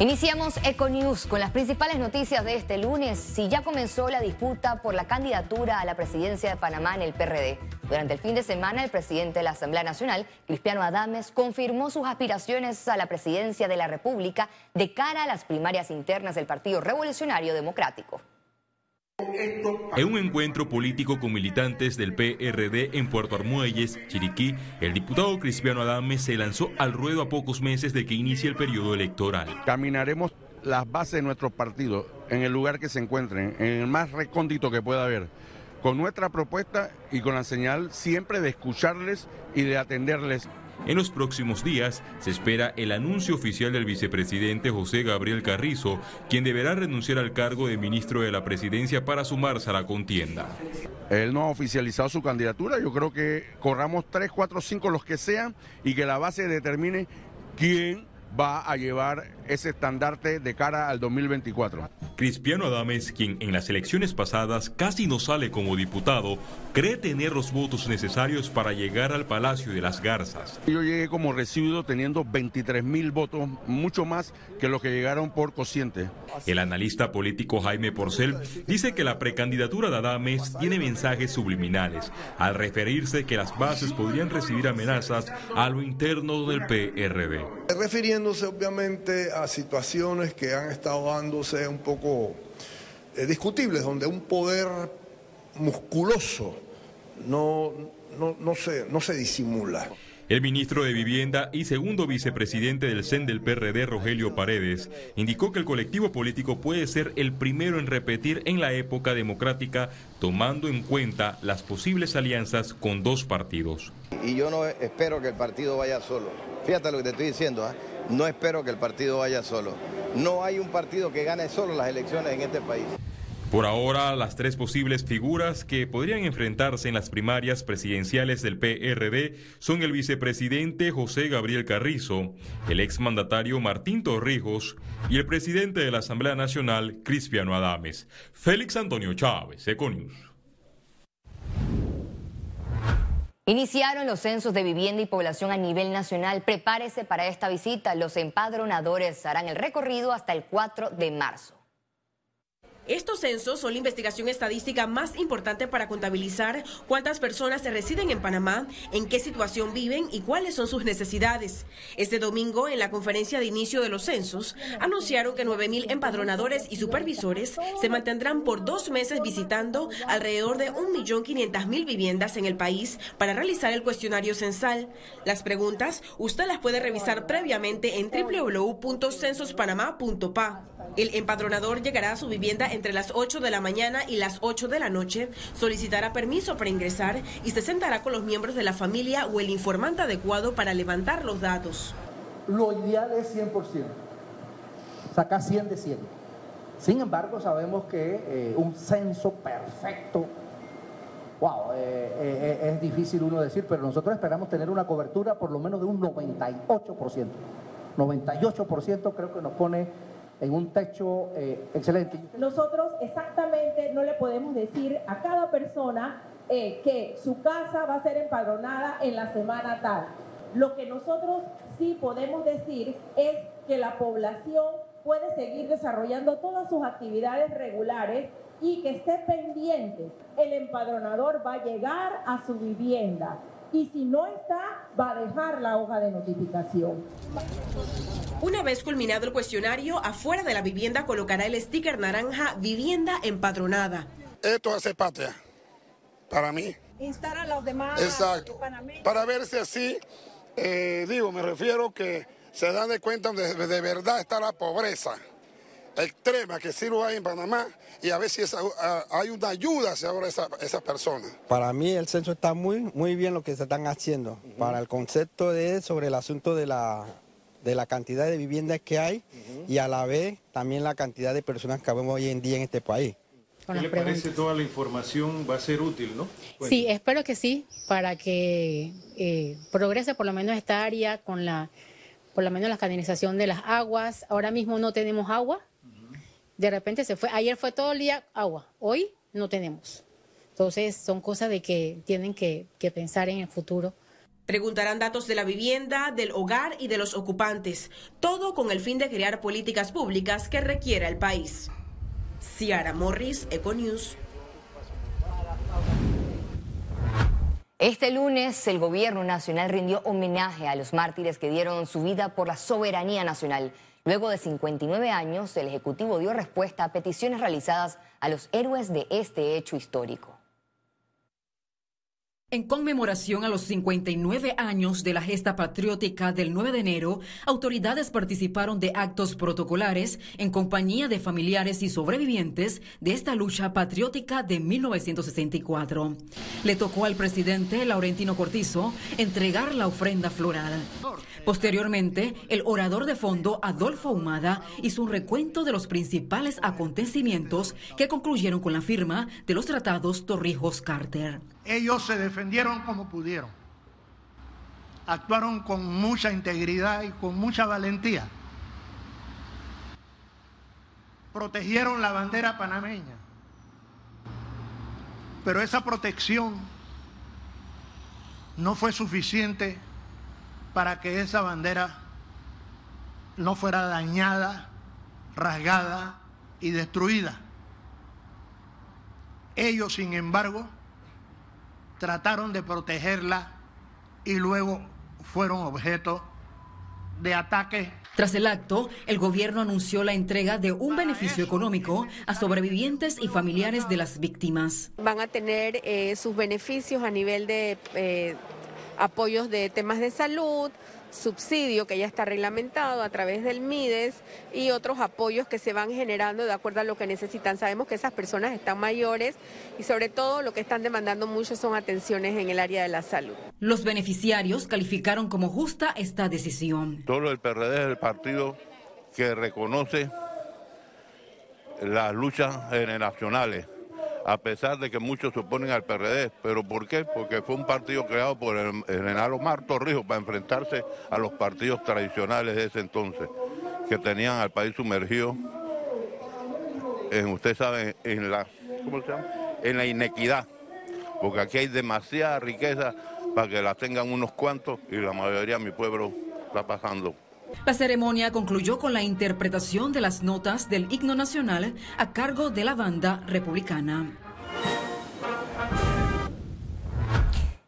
Iniciamos Econews con las principales noticias de este lunes. Si ya comenzó la disputa por la candidatura a la presidencia de Panamá en el PRD. Durante el fin de semana, el presidente de la Asamblea Nacional, Cristiano Adames, confirmó sus aspiraciones a la presidencia de la República de cara a las primarias internas del Partido Revolucionario Democrático. En un encuentro político con militantes del PRD en Puerto Armuelles, Chiriquí, el diputado Cristiano Adame se lanzó al ruedo a pocos meses de que inicie el periodo electoral. Caminaremos las bases de nuestro partido en el lugar que se encuentren, en el más recóndito que pueda haber, con nuestra propuesta y con la señal siempre de escucharles y de atenderles. En los próximos días se espera el anuncio oficial del vicepresidente José Gabriel Carrizo, quien deberá renunciar al cargo de ministro de la presidencia para sumarse a la contienda. Él no ha oficializado su candidatura, yo creo que corramos 3, 4, 5 los que sean y que la base determine quién va a llevar ese estandarte de cara al 2024. Cristiano Adames, quien en las elecciones pasadas casi no sale como diputado, cree tener los votos necesarios para llegar al Palacio de las Garzas. Yo llegué como residuo teniendo 23 mil votos, mucho más que los que llegaron por cociente. El analista político Jaime Porcel dice que la precandidatura de Adames tiene mensajes subliminales al referirse que las bases podrían recibir amenazas a lo interno del PRD. Obviamente a situaciones que han estado dándose un poco eh, discutibles, donde un poder musculoso no, no, no, se, no se disimula. El ministro de Vivienda y segundo vicepresidente del CEN del PRD, Rogelio Paredes, indicó que el colectivo político puede ser el primero en repetir en la época democrática, tomando en cuenta las posibles alianzas con dos partidos. Y yo no espero que el partido vaya solo. Fíjate lo que te estoy diciendo, ¿eh? no espero que el partido vaya solo. No hay un partido que gane solo las elecciones en este país. Por ahora, las tres posibles figuras que podrían enfrentarse en las primarias presidenciales del PRD son el vicepresidente José Gabriel Carrizo, el exmandatario Martín Torrijos y el presidente de la Asamblea Nacional, Cristiano Adames. Félix Antonio Chávez, Econius. Iniciaron los censos de vivienda y población a nivel nacional. Prepárese para esta visita. Los empadronadores harán el recorrido hasta el 4 de marzo. Estos censos son la investigación estadística más importante para contabilizar cuántas personas residen en Panamá, en qué situación viven y cuáles son sus necesidades. Este domingo, en la conferencia de inicio de los censos, anunciaron que 9.000 empadronadores y supervisores se mantendrán por dos meses visitando alrededor de 1.500.000 viviendas en el país para realizar el cuestionario censal. Las preguntas usted las puede revisar previamente en www.censospanamá.pa. El empadronador llegará a su vivienda entre las 8 de la mañana y las 8 de la noche, solicitará permiso para ingresar y se sentará con los miembros de la familia o el informante adecuado para levantar los datos. Lo ideal es 100%, sacar 100 de 100. Sin embargo, sabemos que eh, un censo perfecto, wow, eh, eh, es difícil uno decir, pero nosotros esperamos tener una cobertura por lo menos de un 98%. 98% creo que nos pone en un techo eh, excelente. Nosotros exactamente no le podemos decir a cada persona eh, que su casa va a ser empadronada en la semana tal. Lo que nosotros sí podemos decir es que la población puede seguir desarrollando todas sus actividades regulares y que esté pendiente. El empadronador va a llegar a su vivienda y si no está, va a dejar la hoja de notificación. Una vez culminado el cuestionario, afuera de la vivienda colocará el sticker naranja Vivienda Empadronada. Esto hace patria, para mí. Instar a los demás. Exacto. Para ver si así, eh, digo, me refiero que se dan de cuenta de, de verdad está la pobreza extrema que sí lo hay en Panamá y a ver si esa, hay una ayuda hacia ahora esa, esas personas. Para mí el censo está muy, muy bien lo que se están haciendo. Para el concepto de sobre el asunto de la, de la cantidad de viviendas que hay y a la vez también la cantidad de personas que vemos hoy en día en este país. ¿Qué le parece toda la información? Va a ser útil, ¿no? Sí, espero que sí, para que eh, progrese por lo menos esta área con la, por lo menos la canalización de las aguas. Ahora mismo no tenemos agua, de repente se fue, ayer fue todo el día agua, hoy no tenemos. Entonces son cosas de que tienen que, que pensar en el futuro. Preguntarán datos de la vivienda, del hogar y de los ocupantes, todo con el fin de crear políticas públicas que requiera el país. Ciara Morris, Econews. Este lunes el gobierno nacional rindió homenaje a los mártires que dieron su vida por la soberanía nacional. Luego de 59 años, el Ejecutivo dio respuesta a peticiones realizadas a los héroes de este hecho histórico. En conmemoración a los 59 años de la gesta patriótica del 9 de enero, autoridades participaron de actos protocolares en compañía de familiares y sobrevivientes de esta lucha patriótica de 1964. Le tocó al presidente Laurentino Cortizo entregar la ofrenda floral. Posteriormente, el orador de fondo Adolfo Humada hizo un recuento de los principales acontecimientos que concluyeron con la firma de los tratados Torrijos-Carter. Ellos se defendieron como pudieron. Actuaron con mucha integridad y con mucha valentía. Protegieron la bandera panameña. Pero esa protección no fue suficiente para que esa bandera no fuera dañada, rasgada y destruida. Ellos, sin embargo, trataron de protegerla y luego fueron objeto de ataques. Tras el acto, el gobierno anunció la entrega de un beneficio económico a sobrevivientes y familiares de las víctimas. Van a tener eh, sus beneficios a nivel de eh, apoyos de temas de salud, subsidio que ya está reglamentado a través del MIDES y otros apoyos que se van generando de acuerdo a lo que necesitan. Sabemos que esas personas están mayores y sobre todo lo que están demandando mucho son atenciones en el área de la salud. Los beneficiarios calificaron como justa esta decisión. Todo el PRD es el partido que reconoce las luchas generacionales a pesar de que muchos se oponen al PRD. ¿Pero por qué? Porque fue un partido creado por el general Omar Torrijos para enfrentarse a los partidos tradicionales de ese entonces, que tenían al país sumergido, en, usted sabe, en la, ¿cómo se llama? en la inequidad, porque aquí hay demasiada riqueza para que la tengan unos cuantos y la mayoría de mi pueblo está pasando. La ceremonia concluyó con la interpretación de las notas del himno nacional a cargo de la banda republicana.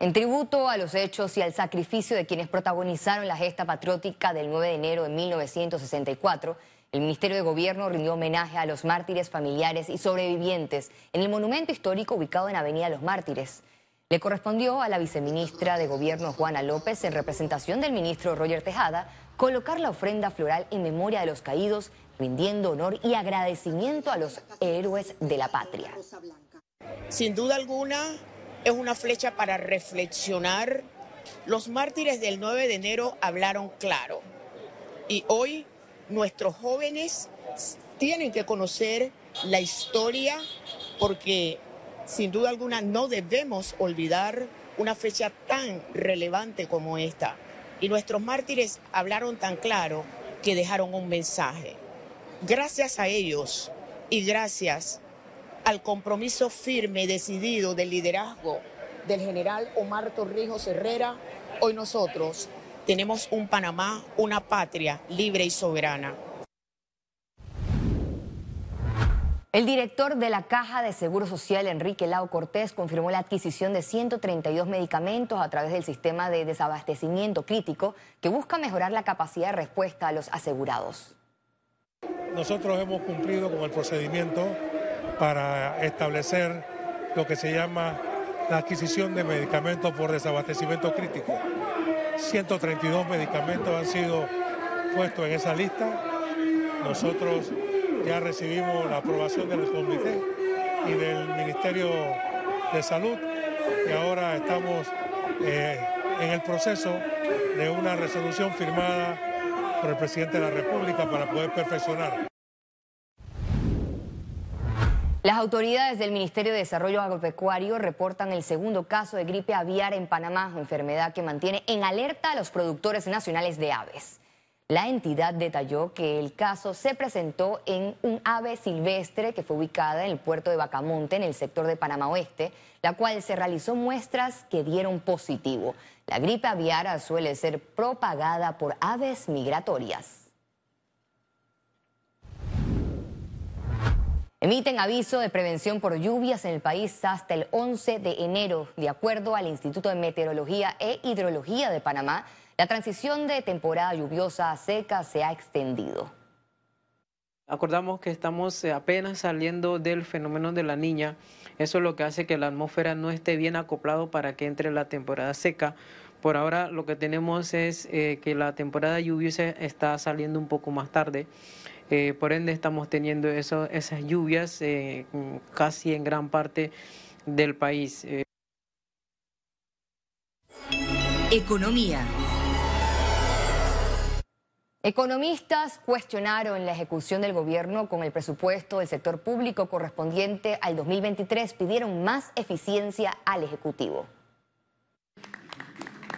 En tributo a los hechos y al sacrificio de quienes protagonizaron la gesta patriótica del 9 de enero de 1964, el Ministerio de Gobierno rindió homenaje a los mártires familiares y sobrevivientes en el monumento histórico ubicado en Avenida Los Mártires. Le correspondió a la viceministra de Gobierno Juana López, en representación del ministro Roger Tejada, colocar la ofrenda floral en memoria de los caídos, rindiendo honor y agradecimiento a los héroes de la patria. Sin duda alguna, es una flecha para reflexionar. Los mártires del 9 de enero hablaron claro. Y hoy nuestros jóvenes tienen que conocer la historia porque sin duda alguna no debemos olvidar una fecha tan relevante como esta. Y nuestros mártires hablaron tan claro que dejaron un mensaje. Gracias a ellos y gracias al compromiso firme y decidido del liderazgo del general Omar Torrijos Herrera, hoy nosotros tenemos un Panamá, una patria libre y soberana. El director de la Caja de Seguro Social, Enrique Lao Cortés, confirmó la adquisición de 132 medicamentos a través del sistema de desabastecimiento crítico que busca mejorar la capacidad de respuesta a los asegurados. Nosotros hemos cumplido con el procedimiento para establecer lo que se llama la adquisición de medicamentos por desabastecimiento crítico. 132 medicamentos han sido puestos en esa lista. Nosotros ya recibimos la aprobación del comité y del Ministerio de Salud y ahora estamos eh, en el proceso de una resolución firmada por el presidente de la República para poder perfeccionar. Las autoridades del Ministerio de Desarrollo Agropecuario reportan el segundo caso de gripe aviar en Panamá, enfermedad que mantiene en alerta a los productores nacionales de aves. La entidad detalló que el caso se presentó en un ave silvestre que fue ubicada en el puerto de Bacamonte, en el sector de Panamá Oeste, la cual se realizó muestras que dieron positivo. La gripe aviar suele ser propagada por aves migratorias. Emiten aviso de prevención por lluvias en el país hasta el 11 de enero. De acuerdo al Instituto de Meteorología e Hidrología de Panamá, la transición de temporada lluviosa a seca se ha extendido. Acordamos que estamos eh, apenas saliendo del fenómeno de la niña. Eso es lo que hace que la atmósfera no esté bien acoplado para que entre la temporada seca. Por ahora lo que tenemos es eh, que la temporada lluviosa está saliendo un poco más tarde. Eh, por ende, estamos teniendo eso, esas lluvias eh, casi en gran parte del país. Eh. Economía. Economistas cuestionaron la ejecución del gobierno con el presupuesto del sector público correspondiente al 2023. Pidieron más eficiencia al Ejecutivo.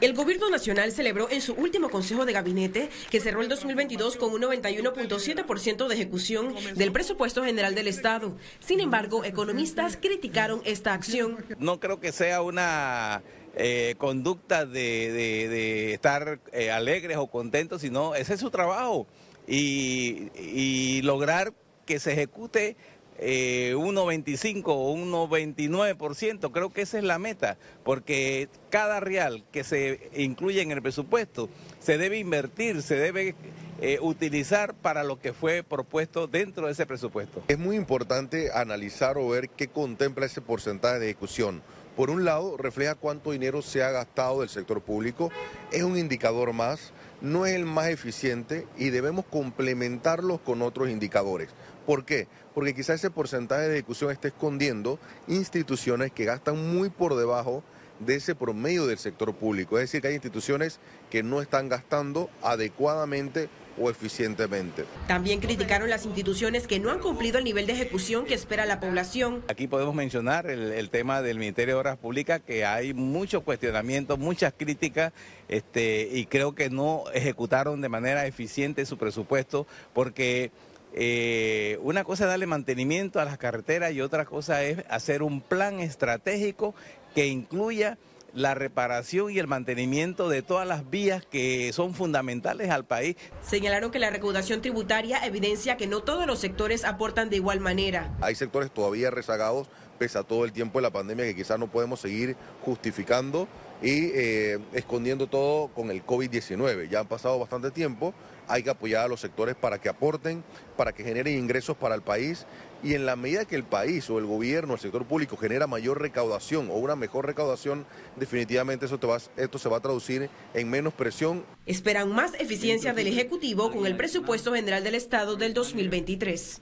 El Gobierno Nacional celebró en su último Consejo de Gabinete, que cerró el 2022 con un 91.7% de ejecución del presupuesto general del Estado. Sin embargo, economistas criticaron esta acción. No creo que sea una eh, conducta de, estar eh, alegres o contentos, sino ese es su trabajo y lograr que se ejecute eh, 1,25 o 1,29%. Creo que esa es la meta, porque cada real que se incluye en el presupuesto se debe invertir, se debe eh, utilizar para lo que fue propuesto dentro de ese presupuesto. Es muy importante analizar o ver qué contempla ese porcentaje de ejecución. Por un lado, refleja cuánto dinero se ha gastado del sector público, es un indicador más, no es el más eficiente y debemos complementarlos con otros indicadores. ¿Por qué? Porque quizá ese porcentaje de ejecución esté escondiendo instituciones que gastan muy por debajo de ese promedio del sector público. Es decir, que hay instituciones que no están gastando adecuadamente o eficientemente. También criticaron las instituciones que no han cumplido el nivel de ejecución que espera la población. Aquí podemos mencionar el, tema del Ministerio de Obras Públicas, que hay muchos cuestionamientos, muchas críticas, este, y creo que no ejecutaron de manera eficiente su presupuesto, porque eh, una cosa es darle mantenimiento a las carreteras y otra cosa es hacer un plan estratégico que incluya la reparación y el mantenimiento de todas las vías que son fundamentales al país. Señalaron que la recaudación tributaria evidencia que no todos los sectores aportan de igual manera. Hay sectores todavía rezagados, pese a todo el tiempo de la pandemia, que quizás no podemos seguir justificando y eh, escondiendo todo con el COVID-19. Ya han pasado bastante tiempo, hay que apoyar a los sectores para que aporten, para que generen ingresos para el país y en la medida que el país o el gobierno, el sector público genera mayor recaudación o una mejor recaudación, definitivamente eso te va, esto se va a traducir en menos presión. Esperan más eficiencia del Ejecutivo con el presupuesto general del Estado del 2023.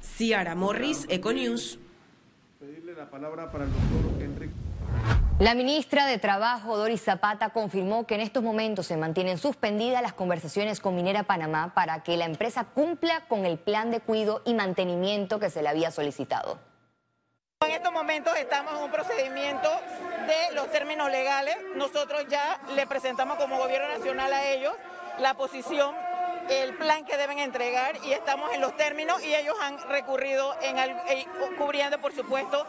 Ciara Morris, Econews. Pedirle la palabra para el doctor. La ministra de Trabajo, Doris Zapata, confirmó que en estos momentos se mantienen suspendidas las conversaciones con Minera Panamá para que la empresa cumpla con el plan de cuido y mantenimiento que se le había solicitado. En estos momentos estamos en un procedimiento de los términos legales. Nosotros ya le presentamos como gobierno nacional a ellos la posición el plan que deben entregar y estamos en los términos y ellos han recurrido en eh, cubriendo por supuesto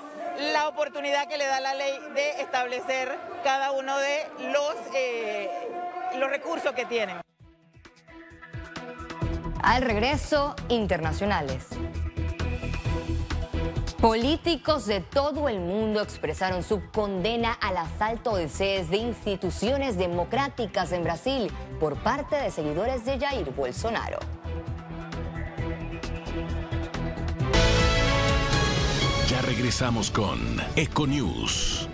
la oportunidad que le da la ley de establecer cada uno de los, eh, los recursos que tienen. Al regreso, internacionales. Políticos de todo el mundo expresaron su condena al asalto de sedes de instituciones democráticas en Brasil por parte de seguidores de Jair Bolsonaro. Ya regresamos con Econews.